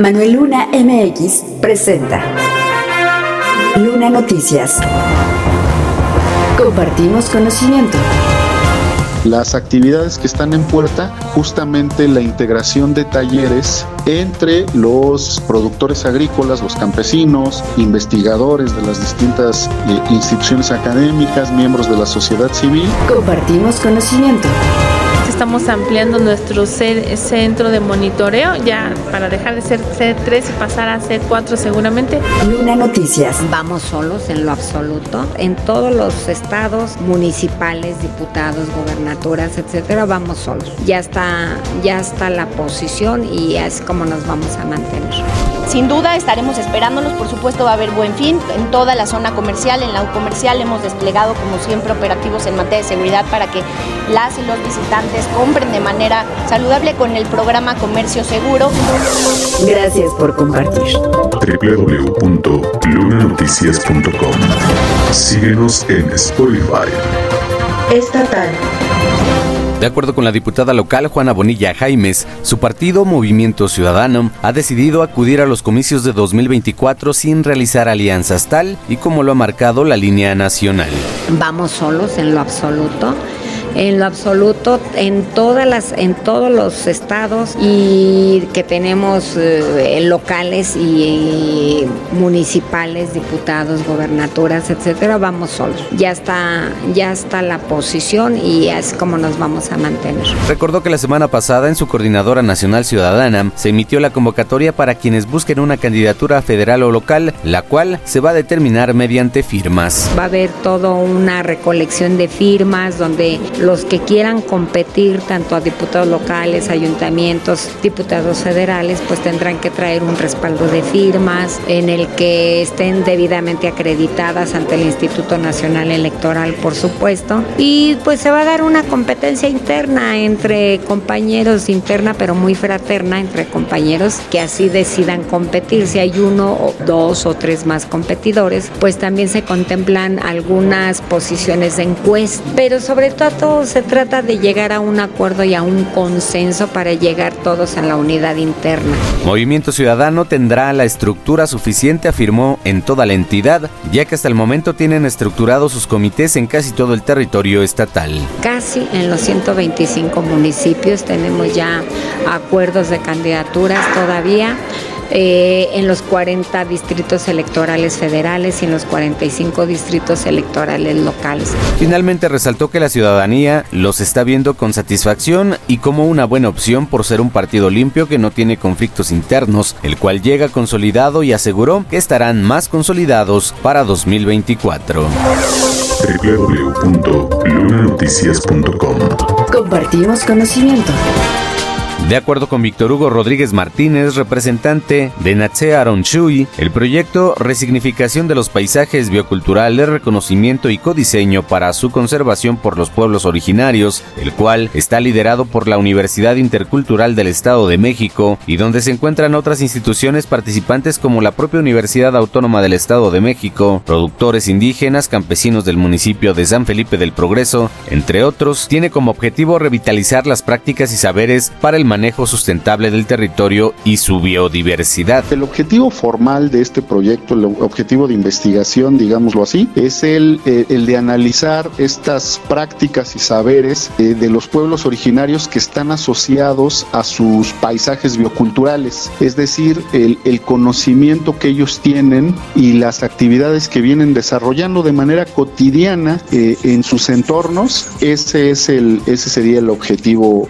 Manuel Luna MX presenta Luna Noticias. Compartimos conocimiento. Las actividades que están en puerta, justamente la integración de talleres entre los productores agrícolas, los campesinos, investigadores de las distintas eh, instituciones académicas, miembros de la sociedad civil. Compartimos conocimiento estamos ampliando nuestro centro de monitoreo ya para dejar de ser C3 y pasar a C4 seguramente. Luna Noticias. Vamos solos en lo absoluto. En todos los estados municipales, diputados, gobernaturas, etcétera, vamos solos. Ya está, ya está la posición y es como nos vamos a mantener. Sin duda estaremos esperándolos, por supuesto va a haber buen fin en toda la zona comercial, en la comercial hemos desplegado como siempre operativos en materia de seguridad para que las y los visitantes compren de manera saludable con el programa Comercio Seguro. Gracias por compartir. www.lunanoticias.com Síguenos en Spotify. Estatal. De acuerdo con la diputada local Juana Bonilla Jaimes, su partido Movimiento Ciudadano ha decidido acudir a los comicios de 2024 sin realizar alianzas tal y como lo ha marcado la línea nacional. Vamos solos en lo absoluto en lo absoluto en todas las en todos los estados y que tenemos eh, locales y, municipales, diputados, gobernaturas, etcétera, vamos solos. Ya está ya está la posición y es como nos vamos a mantener. Recordó que la semana pasada en su coordinadora nacional ciudadana se emitió la convocatoria para quienes busquen una candidatura federal o local, la cual se va a determinar mediante firmas. Va a haber toda una recolección de firmas donde los que quieran competir, tanto a diputados locales, ayuntamientos, diputados federales, pues tendrán que traer un respaldo de firmas en el que estén debidamente acreditadas ante el Instituto Nacional Electoral, por supuesto. Y pues se va a dar una competencia interna entre compañeros, interna pero muy fraterna entre compañeros que así decidan competir. Si hay uno o dos o tres más competidores, pues también se contemplan algunas posiciones de encuesta, pero sobre todo se trata de llegar a un acuerdo y a un consenso para llegar todos a la unidad interna. Movimiento Ciudadano tendrá la estructura suficiente, afirmó, en toda la entidad, ya que hasta el momento tienen estructurados sus comités en casi todo el territorio estatal. Casi en los 125 municipios tenemos ya acuerdos de candidaturas todavía. Eh, en los 40 distritos electorales federales y en los 45 distritos electorales locales. Finalmente resaltó que la ciudadanía los está viendo con satisfacción y como una buena opción por ser un partido limpio que no tiene conflictos internos, el cual llega consolidado y aseguró que estarán más consolidados para 2024. www.lunanoticias.com Compartimos conocimiento. De acuerdo con Víctor Hugo Rodríguez Martínez, representante de Natse Aronchui, el proyecto Resignificación de los Paisajes Bioculturales, Reconocimiento y Codiseño para su conservación por los pueblos originarios, el cual está liderado por la Universidad Intercultural del Estado de México y donde se encuentran otras instituciones participantes como la propia Universidad Autónoma del Estado de México, productores indígenas, campesinos del municipio de San Felipe del Progreso, entre otros, tiene como objetivo revitalizar las prácticas y saberes para el manejo sustentable del territorio y su biodiversidad. El objetivo formal de este proyecto, el objetivo de investigación, digámoslo así, es el, eh, el de analizar estas prácticas y saberes eh, de los pueblos originarios que están asociados a sus paisajes bioculturales, es decir, el, el conocimiento que ellos tienen y las actividades que vienen desarrollando de manera cotidiana eh, en sus entornos, ese, es el, ese sería el objetivo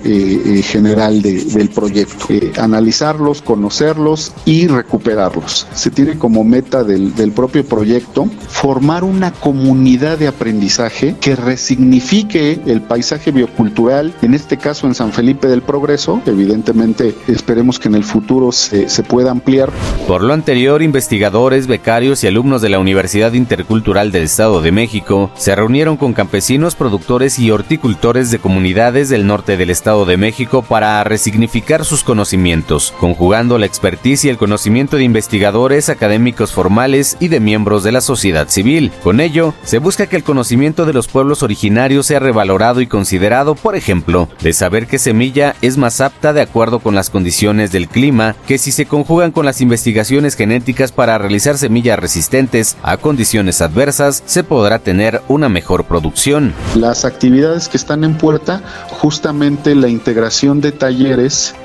general de del proyecto. Eh, analizarlos, conocerlos y recuperarlos. Se tiene como meta del, del propio proyecto formar una comunidad de aprendizaje que resignifique el paisaje biocultural, en este caso en San Felipe del Progreso. Evidentemente esperemos que en el futuro se, se pueda ampliar. Por lo anterior, investigadores, becarios y alumnos de la Universidad Intercultural del Estado de México se reunieron con campesinos, productores y horticultores de comunidades del norte del Estado de México para resignificar sus conocimientos, conjugando la expertise y el conocimiento de investigadores, académicos formales y de miembros de la sociedad civil. Con ello, se busca que el conocimiento de los pueblos originarios sea revalorado y considerado, por ejemplo, de saber qué semilla es más apta de acuerdo con las condiciones del clima, que si se conjugan con las investigaciones genéticas para realizar semillas resistentes a condiciones adversas, se podrá tener una mejor producción. Las actividades que están en puerta, justamente la integración de talleres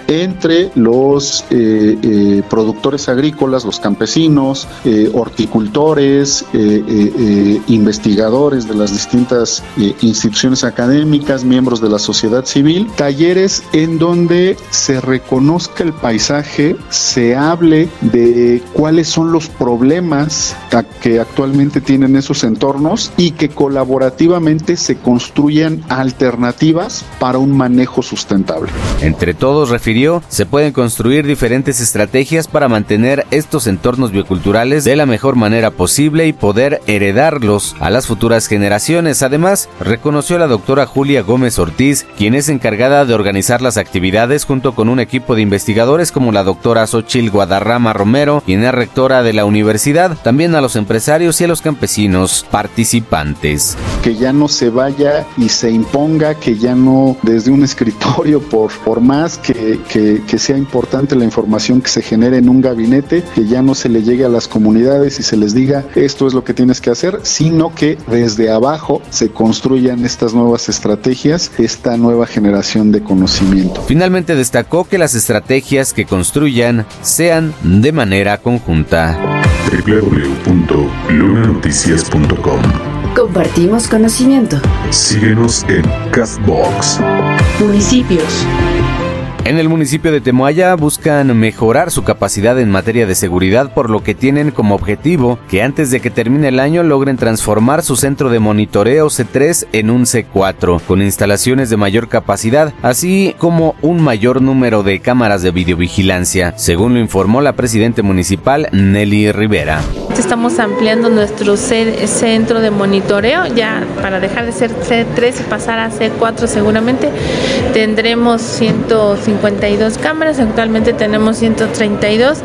entre los eh, eh, productores agrícolas, los campesinos, eh, horticultores, investigadores de las distintas instituciones académicas, miembros de la sociedad civil, talleres en donde se reconozca el paisaje, se hable de cuáles son los problemas que actualmente tienen esos entornos y que colaborativamente se construyan alternativas para un manejo sustentable. Entre todos refirió, se pueden construir diferentes estrategias para mantener estos entornos bioculturales de la mejor manera posible y poder heredarlos a las futuras generaciones. Además, reconoció la doctora Julia Gómez Ortiz, quien es encargada de organizar las actividades junto con un equipo de investigadores como la doctora Xochil Guadarrama Romero, quien es rectora de la universidad, también a los empresarios y a los campesinos participantes. Que ya no se vaya y se imponga, que ya no desde un escritorio, por, por más que, que sea importante la información que se genere en un gabinete, que ya no se le llegue a las comunidades y se les diga esto es lo que tienes que hacer, sino que desde abajo se construyan estas nuevas estrategias, esta nueva generación de conocimiento. Finalmente destacó que las estrategias que construyan sean de manera conjunta. www.lunanoticias.com Compartimos conocimiento. Síguenos en Castbox. Municipios. En el municipio de Temoaya buscan mejorar su capacidad en materia de seguridad, por lo que tienen como objetivo que antes de que termine el año logren transformar su centro de monitoreo C3 en un C4, con instalaciones de mayor capacidad, así como un mayor número de cámaras de videovigilancia, según lo informó la presidenta municipal Nelly Rivera. Estamos ampliando nuestro centro de monitoreo ya para dejar de ser C3 y pasar a C4 seguramente. Tendremos 150 52 cámaras, actualmente tenemos 132,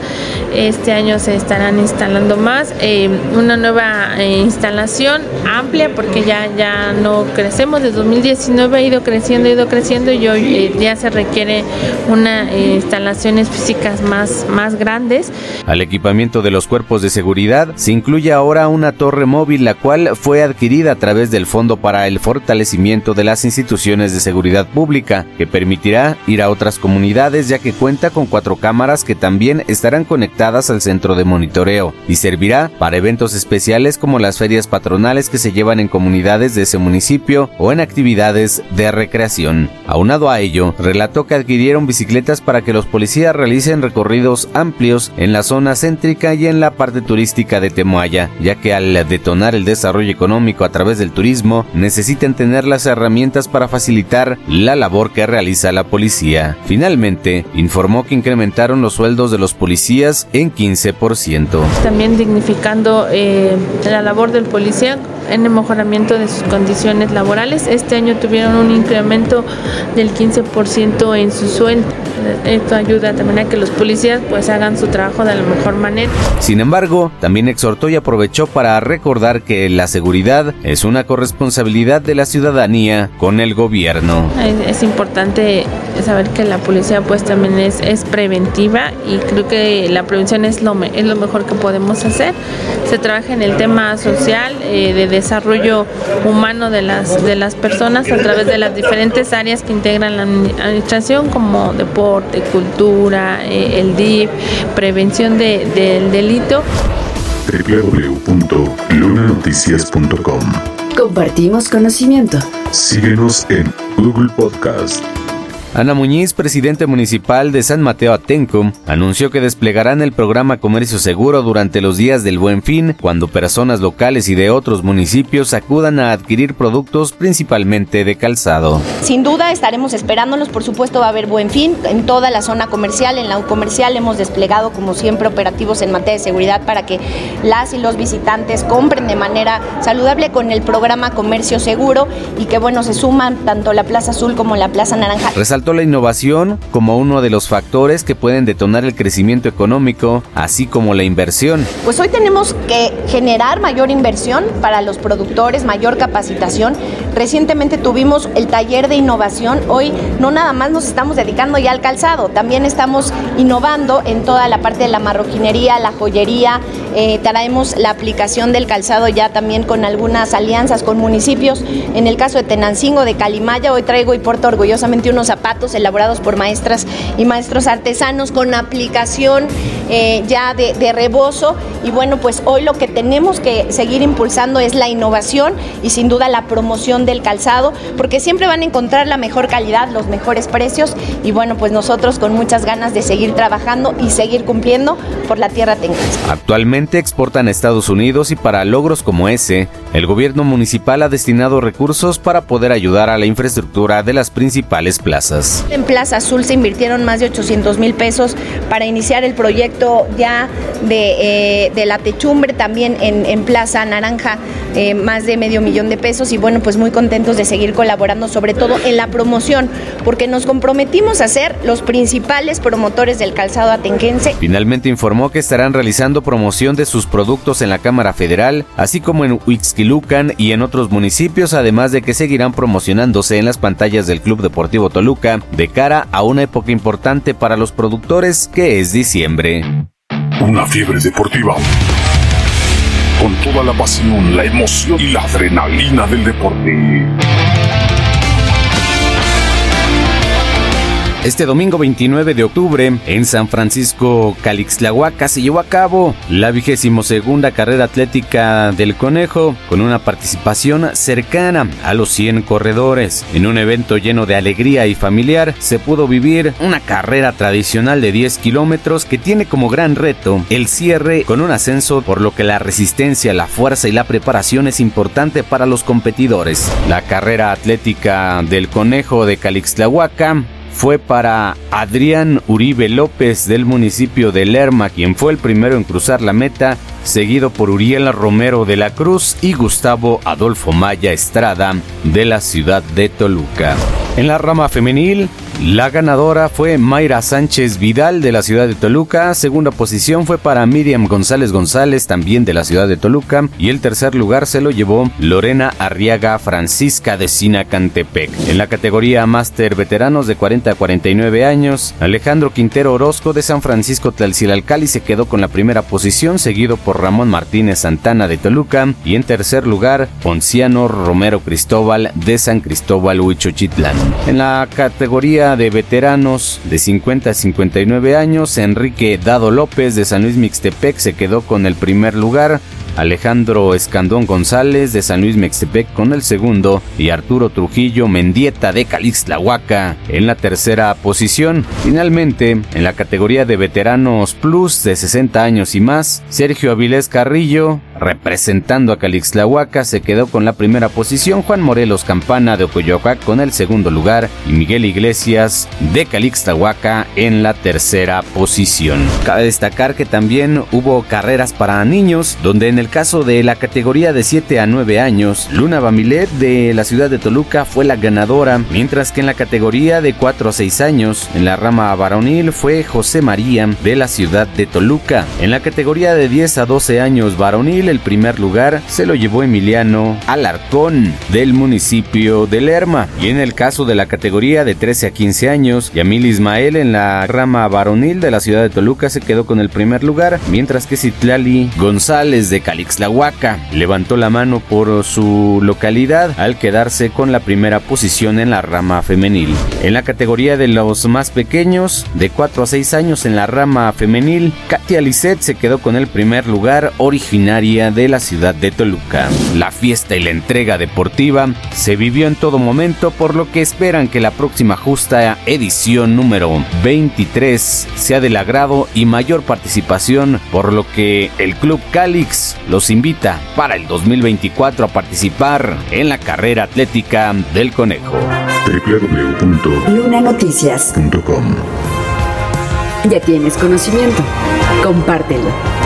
este año se estarán instalando más, eh, una nueva eh, instalación amplia porque ya, ya no crecemos, desde 2019 ha ido creciendo, ha ido creciendo y hoy eh, ya se requiere una instalaciones físicas más, más grandes. Al equipamiento de los cuerpos de seguridad se incluye ahora una torre móvil la cual fue adquirida a través del Fondo para el Fortalecimiento de las Instituciones de Seguridad Pública, que permitirá ir a otras comunidades ya que cuenta con cuatro cámaras que también estarán conectadas al centro de monitoreo y servirá para eventos especiales como las ferias patronales que se llevan en comunidades de ese municipio o en actividades de recreación. Aunado a ello, relató que adquirieron bicicletas para que los policías realicen recorridos amplios en la zona céntrica y en la parte turística de Temoaya, ya que al detonar el desarrollo económico a través del turismo, necesitan tener las herramientas para facilitar la labor que realiza la policía. Finalmente, informó que incrementaron los sueldos de los policías en 15%. También dignificando eh, la labor del policía en el mejoramiento de sus condiciones laborales. Este año tuvieron un incremento del 15% en su sueldo. Esto ayuda también a que los policías pues hagan su trabajo de la mejor manera. Sin embargo, también exhortó y aprovechó para recordar que la seguridad es una corresponsabilidad de la ciudadanía con el gobierno. Es, importante saber que la policía pues también es, es preventiva y creo que la prevención es lo, es lo mejor que podemos hacer. Se trabaja en el tema social eh, de desarrollo humano de las, de las personas a través de las diferentes áreas que integran la administración como deporte, cultura, eh, el DIF, prevención de, del delito. www.lunanoticias.com Compartimos conocimiento. Síguenos en Google Podcast. Ana Muñiz, presidente municipal de San Mateo Atenco, anunció que desplegarán el programa Comercio Seguro durante los días del Buen Fin, cuando personas locales y de otros municipios acudan a adquirir productos principalmente de calzado. Sin duda estaremos esperándolos, por supuesto va a haber Buen Fin en toda la zona comercial, en la comercial. Hemos desplegado como siempre operativos en materia de seguridad para que las y los visitantes compren de manera saludable con el programa Comercio Seguro y que bueno, se suman tanto la Plaza Azul como la Plaza Naranja resaltó la innovación como uno de los factores que pueden detonar el crecimiento económico, así como la inversión. Pues hoy tenemos que generar mayor inversión para los productores, mayor capacitación. Recientemente tuvimos el taller de innovación. Hoy no nada más nos estamos dedicando ya al calzado, también estamos innovando en toda la parte de la marroquinería, la joyería. Eh, traemos la aplicación del calzado ya también con algunas alianzas con municipios. En el caso de Tenancingo, de Calimaya, hoy traigo y porto orgullosamente unos zapatos elaborados por maestras y maestros artesanos con aplicación eh, ya de, de rebozo. Y bueno, pues hoy lo que tenemos que seguir impulsando es la innovación y sin duda la promoción del calzado, porque siempre van a encontrar la mejor calidad, los mejores precios y bueno, pues nosotros con muchas ganas de seguir trabajando y seguir cumpliendo por la tierra tengense. Actualmente exportan a Estados Unidos y para logros como ese, el gobierno municipal ha destinado recursos para poder ayudar a la infraestructura de las principales plazas. En Plaza Azul se invirtieron más de 800 mil pesos para iniciar el proyecto ya de, eh, de la techumbre, también en, en Plaza Naranja eh, más de medio millón de pesos y bueno, pues muy contentos de seguir colaborando, sobre todo en la promoción, porque nos comprometimos a ser los principales promotores del calzado atenquense. Finalmente informó que estarán realizando promoción de sus productos en la Cámara Federal, así como en Huixquilucan y en otros municipios, además de que seguirán promocionándose en las pantallas del Club Deportivo Toluca de cara a una época importante para los productores que es diciembre. Una fiebre deportiva. Con toda la pasión, la emoción y la adrenalina del deporte. Este domingo 29 de octubre, en San Francisco, Calixtlahuaca, se llevó a cabo la vigésimo segunda carrera atlética del Conejo, con una participación cercana a los 100 corredores. En un evento lleno de alegría y familiar, se pudo vivir una carrera tradicional de 10 kilómetros que tiene como gran reto el cierre con un ascenso, por lo que la resistencia, la fuerza y la preparación es importante para los competidores. La carrera atlética del Conejo de Calixtlahuaca fue para Adrián Uribe López del municipio de Lerma, quien fue el primero en cruzar la meta, seguido por Uriel Romero de la Cruz y Gustavo Adolfo Maya Estrada de la ciudad de Toluca. En la rama femenil, la ganadora fue Mayra Sánchez Vidal de la ciudad de Toluca, segunda posición fue para Miriam González González también de la ciudad de Toluca y el tercer lugar se lo llevó Lorena Arriaga Francisca de Sinacantepec. En la categoría Máster Veteranos de 40 a 49 años, Alejandro Quintero Orozco de San Francisco Tlalcilalcali se quedó con la primera posición seguido por Ramón Martínez Santana de Toluca y en tercer lugar Ponciano Romero Cristóbal de San Cristóbal Huichochitlán. En la categoría de veteranos de 50 a 59 años, Enrique Dado López de San Luis Mixtepec se quedó con el primer lugar, Alejandro Escandón González de San Luis Mixtepec con el segundo y Arturo Trujillo Mendieta de Calixtlahuaca en la tercera posición. Finalmente, en la categoría de veteranos plus de 60 años y más, Sergio Avilés Carrillo, representando a Calixtlahuaca, se quedó con la primera posición, Juan Morelos Campana de Ocoyoacac con el segundo lugar y Miguel Iglesias de Calixtlahuaca en la tercera posición. Cabe destacar que también hubo carreras para niños, donde en el caso de la categoría de 7 a 9 años, Luna Bamilet de la ciudad de Toluca fue la ganadora, mientras que en la categoría de 4 a 6 años, en la rama varonil fue José María de la ciudad de Toluca. En la categoría de 10 a 12 años varonil, el primer lugar se lo llevó Emiliano Alarcón del municipio de Lerma. Y en el caso de la categoría de 13 a 15 años, Yamil Ismael en la rama varonil de la ciudad de Toluca se quedó con el primer lugar, mientras que Citlali González de Calixtlahuaca levantó la mano por su localidad al quedarse con la primera posición en la rama femenil. En la categoría de los más pequeños, de 4 a 6 años en la rama femenil, Katia Lisset se quedó con el primer lugar originaria de la ciudad de Toluca. La fiesta y la entrega deportiva se vivió en todo momento, por lo que esperan que la próxima justa edición número 23 sea del agrado y mayor participación, por lo que el Club Calix los invita para el 2024 a participar en la carrera atlética del conejo. www.lunanoticias.com Ya tienes conocimiento. Compártelo.